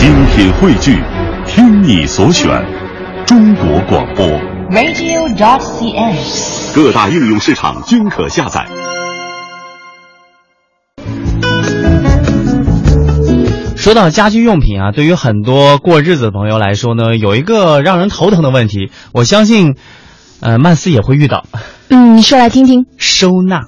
精品汇聚，听你所选，中国广播。radio.dot.cn，。各大应用市场均可下载。说到家居用品啊，对于很多过日子的朋友来说呢，有一个让人头疼的问题，我相信，呃，曼斯也会遇到，嗯，你说来听听。收纳。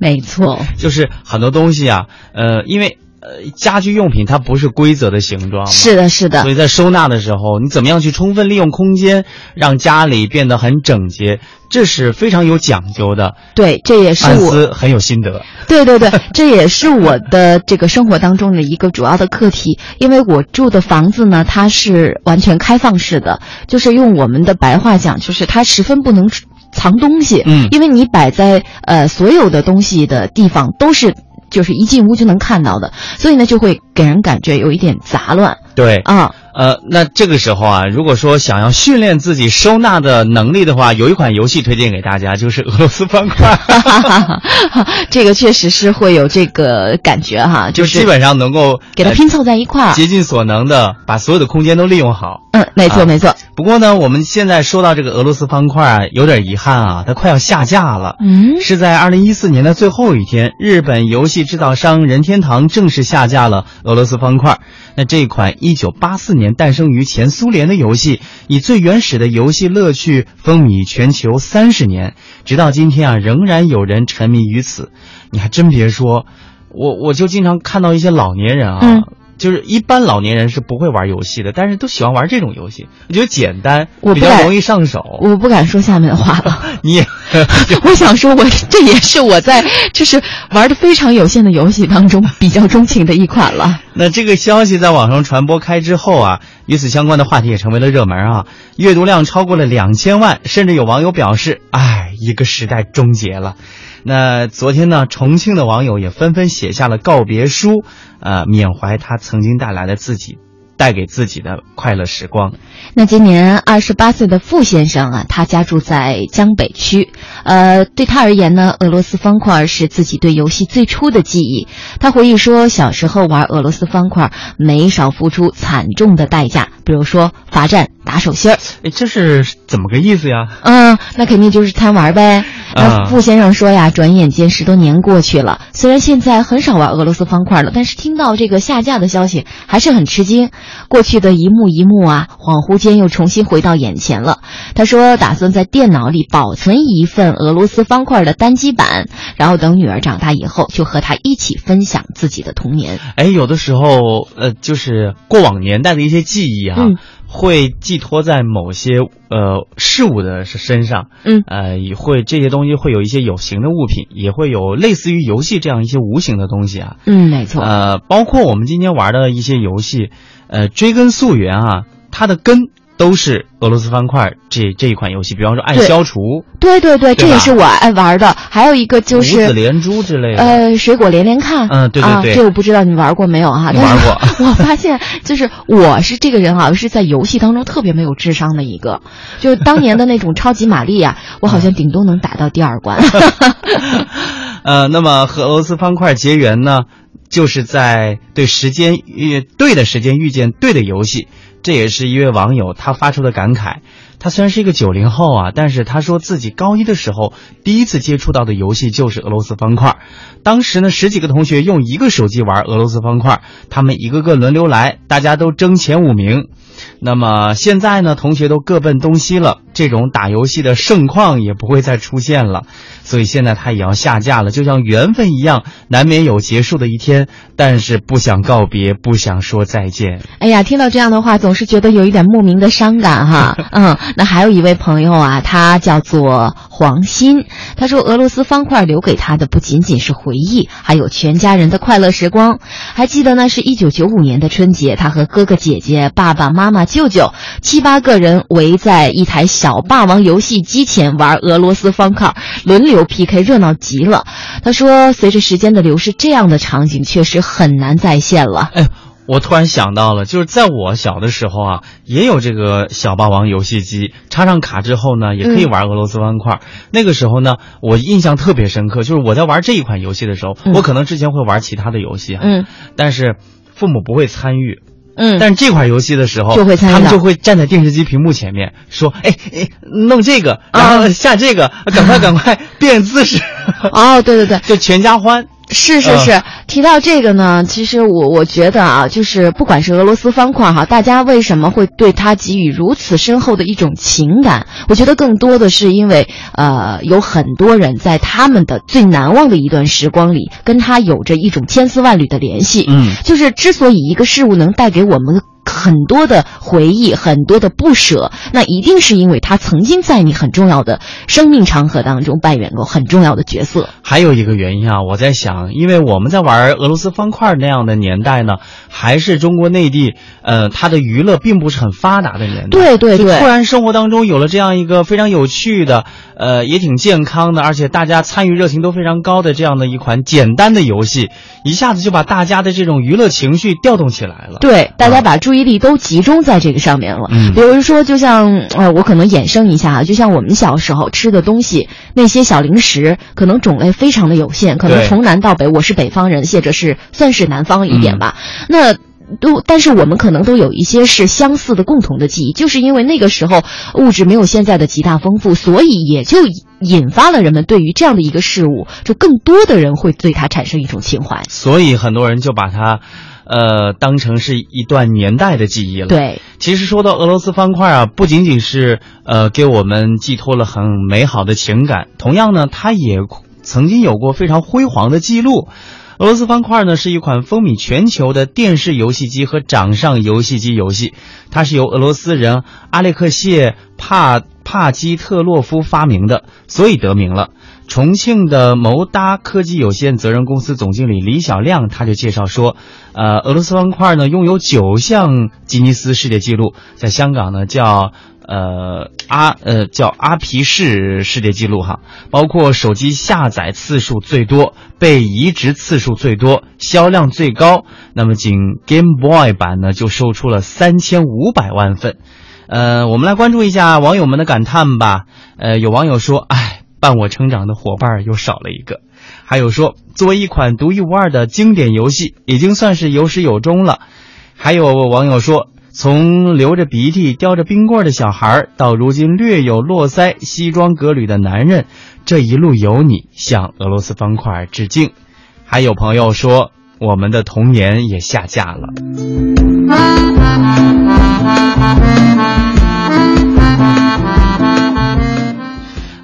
没错，就是很多东西啊，呃，因为呃家居用品它不是规则的形状嘛，是的，是的所，以在收纳的时候，你怎么样去充分利用空间，让家里变得很整洁，这是非常有讲究的。对，这也是我，安斯很有心得。对对对，这也是我的这个生活当中的一个主要的课题。因为我住的房子呢，它是完全开放式的，就是用我们的白话讲，就是它十分不能藏东西。嗯因为你摆在呃所有的东西的地方都是。就是一进屋就能看到的，所以呢，就会给人感觉有一点杂乱对，啊。呃，那这个时候啊，如果说想要训练自己收纳的能力的话，有一款游戏推荐给大家，就是俄罗斯方块，这个确实是会有这个感觉哈，就是基本上能够呃给它拼凑在一块儿。竭尽所能的把所有的空间都利用好。嗯，没错啊没错。不过呢，我们现在说到这个俄罗斯方块啊，有点遗憾啊，它快要下架了。嗯，是在二零一四年的最后一天，日本游戏制造商任天堂正式下架了俄罗斯方块。那这款一九八四年诞生于前苏联的游戏，以最原始的游戏乐趣风靡全球三十年，直到今天啊，仍然有人沉迷于此。你还真别说，我我就经常看到一些老年人啊。就是一般老年人是不会玩游戏的，但是都喜欢玩这种游戏。我觉得简单，我比较容易上手。我不敢说下面的话了。你也 我想说我，这也是我在就是玩的非常有限的游戏当中比较钟情的一款了。那这个消息在网上传播开之后啊，与此相关的话题也成为了热门啊，阅读量超过了两千万，甚至有网友表示：“哎，一个时代终结了。”那昨天呢，重庆的网友也纷纷写下了告别书，呃，缅怀他曾经带来的自己，带给自己的快乐时光。那今年二十八岁的傅先生啊，他家住在江北区。呃，对他而言呢，俄罗斯方块是自己对游戏最初的记忆。他回忆说，小时候玩俄罗斯方块，没少付出惨重的代价，比如说罚站、打手心儿。哎，这是怎么个意思呀？嗯，那肯定就是贪玩呗。那啊傅先生说呀，转眼间十多年过去了，虽然现在很少玩俄罗斯方块了，但是听到这个下架的消息，还是很吃惊。过去的一幕一幕啊，恍惚间又重新回到眼前了。他说，打算在电脑里保存一份俄罗斯方块的单机版，然后等女儿长大以后，就和她一起分享自己的童年。哎，有的时候，呃，就是过往年代的一些记忆啊，嗯会寄托在某些呃事物的身上，嗯呃，也会这些东西会有一些有形的物品，也会有类似于游戏这样一些无形的东西啊，嗯，没错。呃，包括我们今天玩的一些游戏，呃，追根溯源啊，它的根都是俄罗斯方块这这一款游戏，比方说爱消除、对对对，这也是我爱玩的。还有一个就五是子连珠之类的。呃，水果连连看，嗯对对啊，对这我不知道你玩过没有哈？玩过 我发现就是我是这个人啊，是在游戏当中特别没有智商的一个，就是当年的那种超级玛丽啊，我好像顶多能打到第二关。呃，那么和俄罗斯方块结缘呢，就是在对时间遇对的时间遇见对的游戏，这也是一位网友他发出的感慨。他虽然是一个九零后啊，但是他说自己高一的时候第一次接触到的游戏就是俄罗斯方块。当时呢，十几个同学用一个手机玩俄罗斯方块，他们一个个轮流来，大家都争前五名。那么现在呢，同学都各奔东西了，这种打游戏的盛况也不会再出现了，所以现在他也要下架了，就像缘分一样，难免有结束的一天，但是不想告别，不想说再见。哎呀，听到这样的话，总是觉得有一点莫名的伤感哈。嗯，那还有一位朋友啊，他叫做黄鑫，他说俄罗斯方块留给他的不仅仅是回忆，还有全家人的快乐时光。还记得呢，是一九九五年的春节，他和哥哥姐姐、爸爸妈妈、舅舅七八个人围在一台小霸王游戏机前玩俄罗斯方块，轮流 PK，热闹极了。他说，随着时间的流逝，这样的场景确实很难再现了。哎，我突然想到了，就是在我小的时候啊，也有这个小霸王游戏机，插上卡之后呢，也可以玩俄罗斯方块。那个时候呢，我印象特别深刻，就是我在玩这一款游戏的时候，嗯。我可能之前会玩其他的游戏啊，嗯。但是父母不会参与。嗯。但是这款游戏的时候，就会参与。他们就会站在电视机屏幕前面说：“哎哎，弄这个，然后下这个，赶快赶快变姿势。哦，对对对，就全家欢。是是是，提到这个呢，其实我我觉得啊，就是不管是俄罗斯方块哈，大家为什么会对它给予如此深厚的一种情感？我觉得更多的是因为呃，有很多人在他们的最难忘的一段时光里，跟他有着一种千丝万缕的联系。嗯，就是之所以一个事物能带给我们。很多的回忆，很多的不舍，那一定是因为他曾经在你很重要的生命长河当中扮演过很重要的角色。还有一个原因啊，我在想，因为我们在玩俄罗斯方块那样的年代呢，还是中国内地，呃，它的娱乐并不是很发达的年代。对对对。突然生活当中有了这样一个非常有趣的，呃，也挺健康的，而且大家参与热情都非常高的这样的一款简单的游戏，一下子就把大家的这种娱乐情绪调动起来了。对，大家把注意。力都集中在这个上面了。嗯，比如说，就像呃，我可能衍生一下啊，就像我们小时候吃的东西，那些小零食，可能种类非常的有限，可能从南到北，我是北方人，谢着是算是南方一点吧。那都，但是我们可能都有一些是相似的共同的记忆，就是因为那个时候物质没有现在的极大丰富，所以也就引发了人们对于这样的一个事物，就更多的人会对它产生一种情怀。所以很多人就把它。呃，当成是一段年代的记忆了。对，其实说到俄罗斯方块啊，不仅仅是呃给我们寄托了很美好的情感，同样呢，它也曾经有过非常辉煌的记录。俄罗斯方块呢是一款风靡全球的电视游戏机和掌上游戏机游戏，它是由俄罗斯人阿列克谢帕帕基特洛夫发明的，所以得名了。重庆的谋达科技有限责任公司总经理李小亮他就介绍说，呃，俄罗斯方块呢拥有九项吉尼斯世界纪录，在香港呢叫呃阿呃叫阿皮氏世界纪录哈，包括手机下载次数最多、被移植次数最多、销量最高。那么仅 Game Boy 版呢就售出了三千五百万份。呃，我们来关注一下网友们的感叹吧。呃，有网友说，哎。伴我成长的伙伴又少了一个，还有说，作为一款独一无二的经典游戏，已经算是有始有终了。还有网友说，从流着鼻涕叼着冰棍的小孩，到如今略有络腮、西装革履的男人，这一路有你，向俄罗斯方块致敬。还有朋友说，我们的童年也下架了。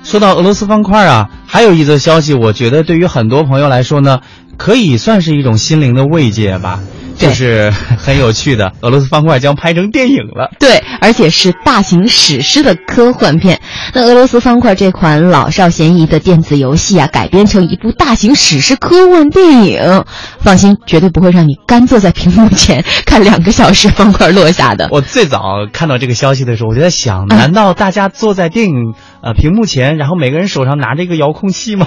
说到俄罗斯方块啊，还有一则消息，我觉得对于很多朋友来说呢，可以算是一种心灵的慰藉吧。就是很有趣的，俄罗斯方块将拍成电影了。对，而且是大型史诗的科幻片。那俄罗斯方块这款老少咸宜的电子游戏啊，改编成一部大型史诗科幻电影，放心，绝对不会让你干坐在屏幕前看两个小时方块落下的。我最早看到这个消息的时候，我就在想，难道大家坐在电影呃屏幕前，然后每个人手上拿着一个遥控器吗？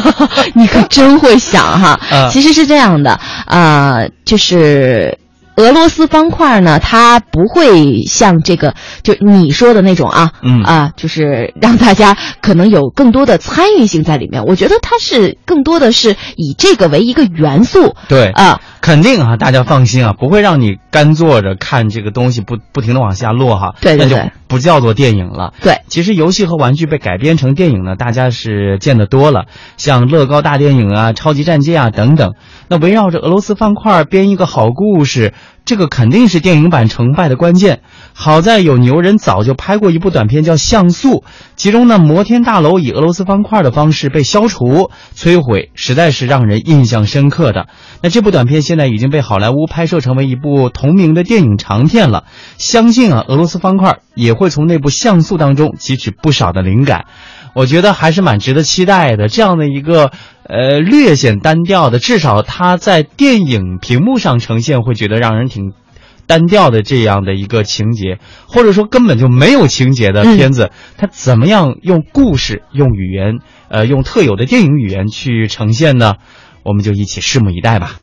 你可真会想哈！其实是这样的，呃，就是。是俄罗斯方块呢，它不会像这个就你说的那种啊，嗯啊，就是让大家可能有更多的参与性在里面。我觉得它是更多的是以这个为一个元素，对啊，肯定啊，大家放心啊，不会让你干坐着看这个东西不不停的往下落哈，对对对，那就不叫做电影了。对，其实游戏和玩具被改编成电影呢，大家是见得多了，像乐高大电影啊、超级战舰啊等等。那围绕着俄罗斯方块编一个好故事，这个肯定是电影版成败的关键。好在有牛人早就拍过一部短片叫《像素》，其中呢，摩天大楼以俄罗斯方块的方式被消除、摧毁，实在是让人印象深刻的。那这部短片现在已经被好莱坞拍摄成为一部同名的电影长片了。相信啊，俄罗斯方块也会从那部《像素》当中汲取不少的灵感。我觉得还是蛮值得期待的。这样的一个呃略显单调的，至少它在电影屏幕上呈现会觉得让人挺单调的这样的一个情节，或者说根本就没有情节的片子，它怎么样用故事、用语言、呃用特有的电影语言去呈现呢？我们就一起拭目以待吧。